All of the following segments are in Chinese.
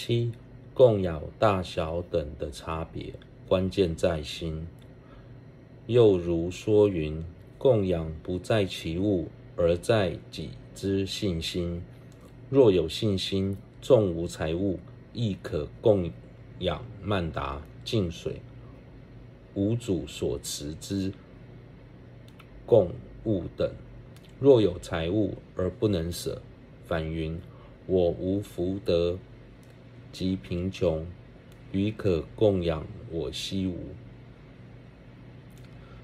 七、供养大小等的差别，关键在心。又如说云：供养不在其物，而在己之信心。若有信心，纵无财物，亦可供养曼达、净水、五主所持之供物等。若有财物而不能舍，反云：我无福德，及贫穷，于可供养我悉无。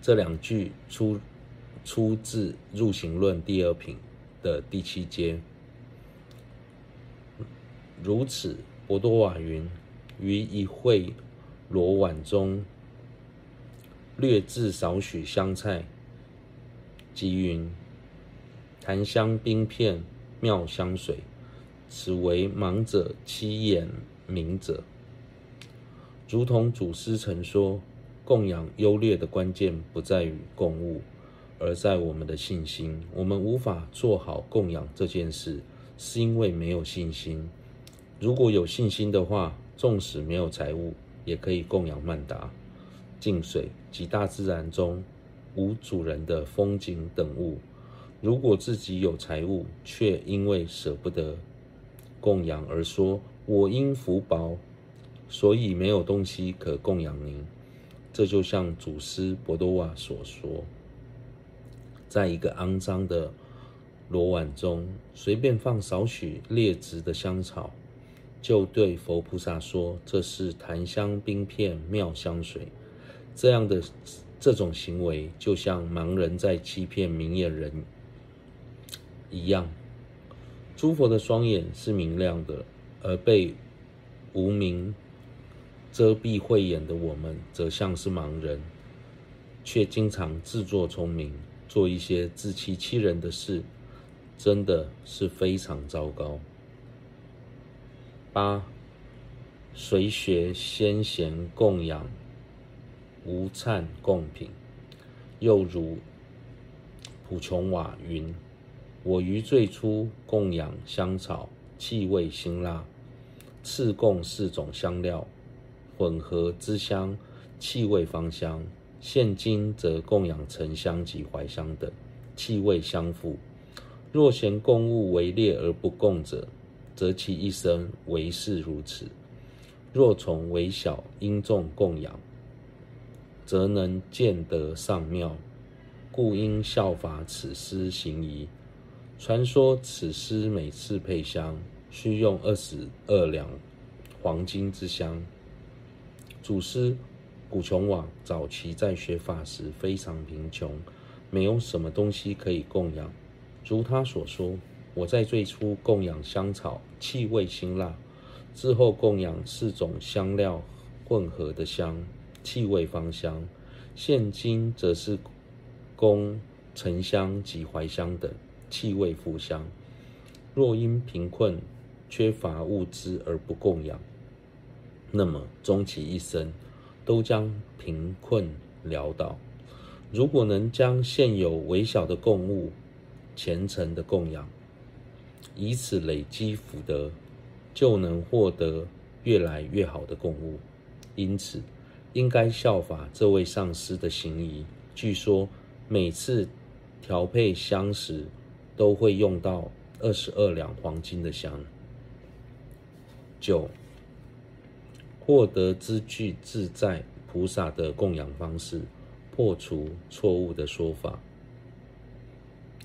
这两句出出自《入行论》第二品的第七阶。如此，博多瓦云：于一会罗碗中，略置少许香菜，即云：檀香冰片妙香水，此为盲者欺眼明者。如同祖师曾说，供养优劣的关键不在于供物，而在我们的信心。我们无法做好供养这件事，是因为没有信心。如果有信心的话，纵使没有财物，也可以供养曼达、净水及大自然中无主人的风景等物。如果自己有财物，却因为舍不得供养而说“我因福薄，所以没有东西可供养您”，这就像祖师博多瓦所说，在一个肮脏的罗碗中随便放少许劣质的香草。就对佛菩萨说：“这是檀香冰片妙香水。”这样的这种行为，就像盲人在欺骗明眼人一样。诸佛的双眼是明亮的，而被无明遮蔽慧眼的我们，则像是盲人，却经常自作聪明，做一些自欺欺人的事，真的是非常糟糕。八，随学先贤供养无忏供品，又如普琼瓦云：我于最初供养香草，气味辛辣，次供四种香料，混合之香，气味芳香。现今则供养沉香及怀香等，气味相符。若嫌供物为劣而不供者，则其一生唯是如此。若从为小殷重供养，则能见得上妙。故应效法此师行仪。传说此师每次配香，需用二十二两黄金之香。祖师古琼王早期在学法时非常贫穷，没有什么东西可以供养。如他所说。我在最初供养香草，气味辛辣；之后供养四种香料混合的香，气味芳香。现今则是供沉香及怀香等，气味馥香。若因贫困缺乏物资而不供养，那么终其一生都将贫困潦倒。如果能将现有微小的供物虔诚的供养，以此累积福德，就能获得越来越好的供物。因此，应该效法这位上师的行仪。据说每次调配香时，都会用到二十二两黄金的香。九、获得资具自在菩萨的供养方式，破除错误的说法，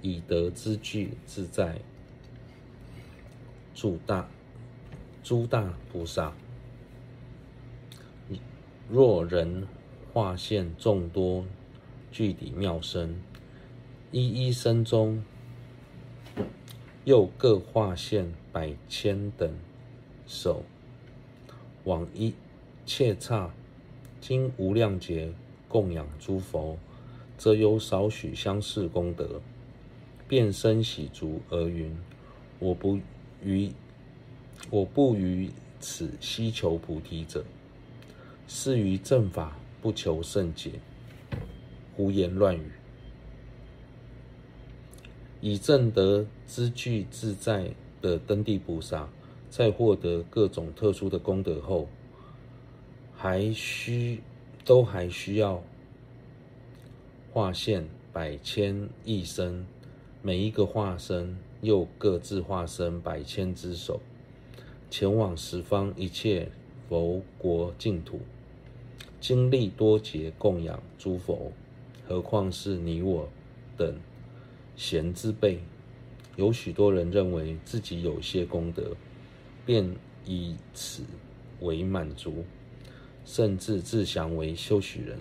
以得资具自在。诸大诸大菩萨，若人化现众多具体妙身，一一身中又各化现百千等手，往一切刹经无量劫供养诸佛，则有少许相似功德，便生喜足而云：我不。于我不于此希求菩提者，是于正法不求甚解，胡言乱语。以正德资具自在的登地菩萨，在获得各种特殊的功德后，还需都还需要化现百千亿身，每一个化身又各自化身百千只手，前往十方一切佛国净土，经历多劫供养诸佛，何况是你我等贤之辈？有许多人认为自己有些功德。便以此为满足，甚至自降为修许人，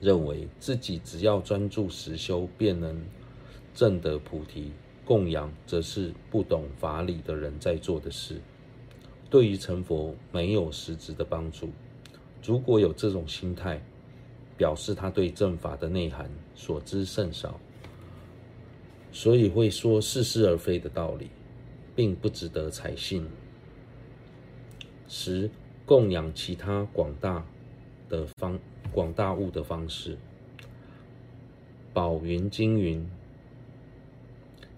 认为自己只要专注实修，便能证得菩提。供养则是不懂法理的人在做的事，对于成佛没有实质的帮助。如果有这种心态，表示他对正法的内涵所知甚少，所以会说似是而非的道理。并不值得采信。十、供养其他广大的方广大物的方式。宝云经云：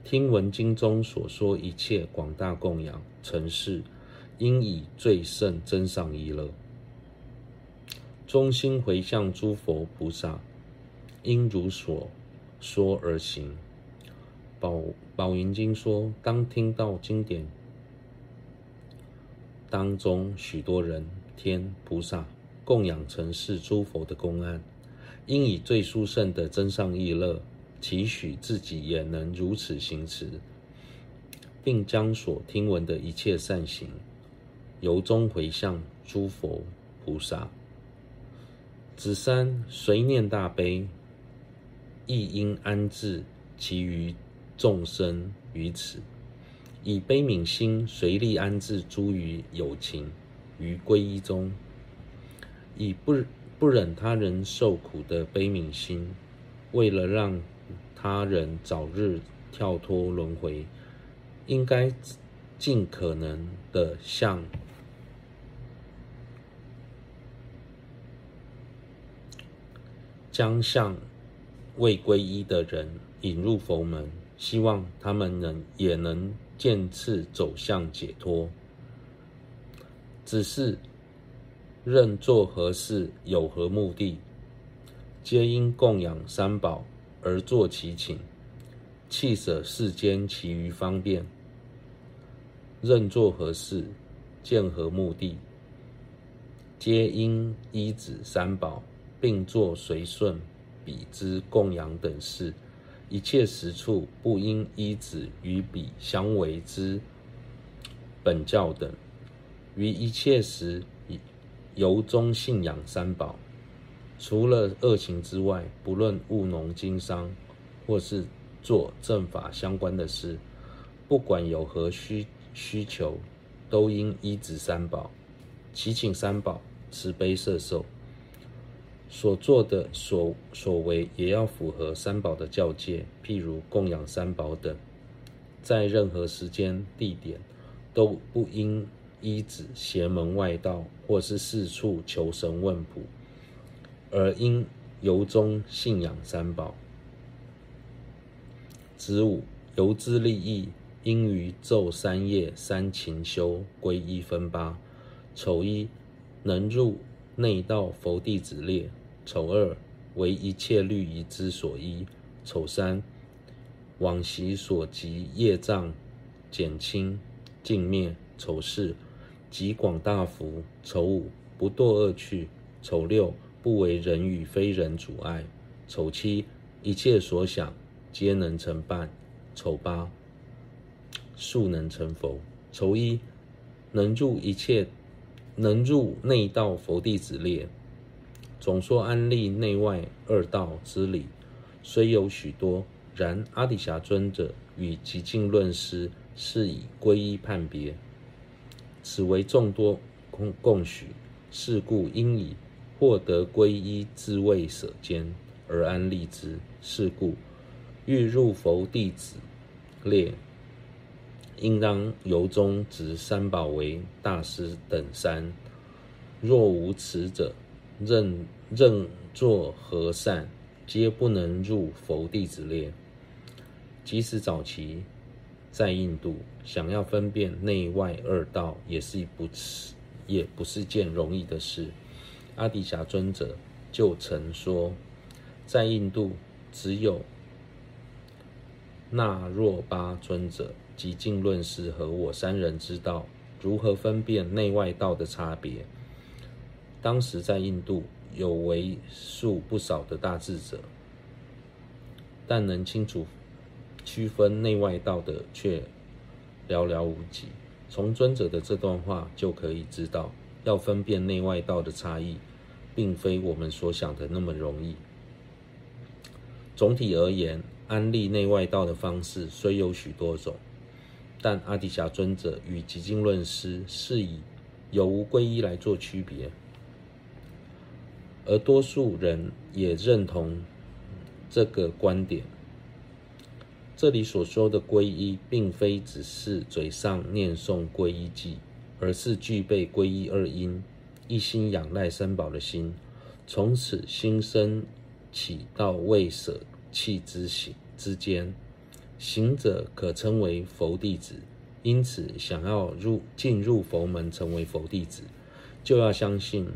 听闻经中所说一切广大供养，成事应以最胜真上意乐，衷心回向诸佛菩萨，应如所说而行。宝宝云经说，当听到经典当中许多人天菩萨供养成是诸佛的公案，应以最殊胜的真上意乐，祈许自己也能如此行持，并将所听闻的一切善行，由衷回向诸佛菩萨。子三随念大悲，亦应安置其余。众生于此，以悲悯心随力安置诸余有情于皈依中，以不不忍他人受苦的悲悯心，为了让他人早日跳脱轮回，应该尽可能的向将向未皈依的人引入佛门。希望他们能也能渐次走向解脱。只是任做何事，有何目的，皆因供养三宝而作其请，弃舍世间其余方便。任做何事，见何目的，皆因依止三宝，并作随顺彼之供养等事。一切时处不应依止与彼相违之本教等，于一切时由衷信仰三宝。除了恶行之外，不论务农经商，或是做正法相关的事，不管有何需需求，都应依止三宝，祈请三宝慈悲摄受。所做的所所为也要符合三宝的教戒，譬如供养三宝等，在任何时间地点都不应依止邪门外道，或是四处求神问卜，而应由衷信仰三宝。子午由之利益，应于昼三夜三勤修皈依分八。丑一能入内道佛弟子列。丑二为一切律仪之所依，丑三往昔所积业障减轻尽灭，丑四积广大福，丑五不堕恶趣，丑六不为人与非人阻碍，丑七一切所想皆能成办，丑八速能成佛，丑一能入一切能入内道佛弟子列。总说安立内外二道之理，虽有许多，然阿底峡尊者与极静论师是以皈依判别，此为众多共共许，是故应以获得皈依自未舍间而安立之。是故欲入佛弟子列，应当由衷执三宝为大师等三，若无此者。任任作何善，皆不能入佛弟子列。即使早期在印度，想要分辨内外二道，也是不也不是件容易的事。阿底峡尊者就曾说，在印度只有那若巴尊者、即静论师和我三人之道如何分辨内外道的差别。当时在印度有为数不少的大智者，但能清楚。区分内外道的却寥寥无几。从尊者的这段话就可以知道，要分辨内外道的差异，并非我们所想的那么容易。总体而言，安立内外道的方式虽有许多种，但阿底峡尊者与寂静论师是以有无归一来做区别，而多数人也认同这个观点。这里所说的皈依，并非只是嘴上念诵皈依偈，而是具备皈依二因、一心仰赖三宝的心，从此心生起到未舍弃之行之间，行者可称为佛弟子。因此，想要入进入佛门，成为佛弟子，就要相信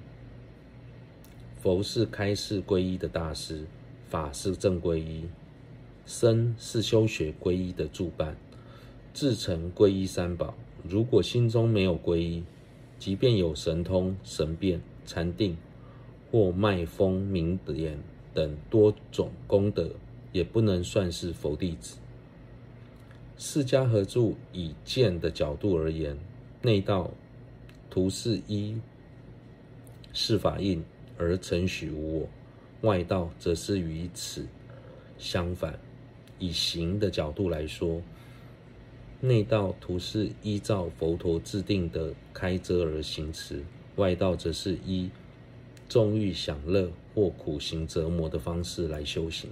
佛是开示皈依的大师，法是正皈依。身是修学皈依的助伴，至诚皈依三宝。如果心中没有皈依，即便有神通、神变、禅定或脉风明点等多种功德，也不能算是佛弟子。释迦合著以见的角度而言，内道图是依事法印而承许无我，外道则是与此相反。以行的角度来说，内道图是依照佛陀制定的开遮而行持，外道则是依纵欲享乐或苦行折磨的方式来修行。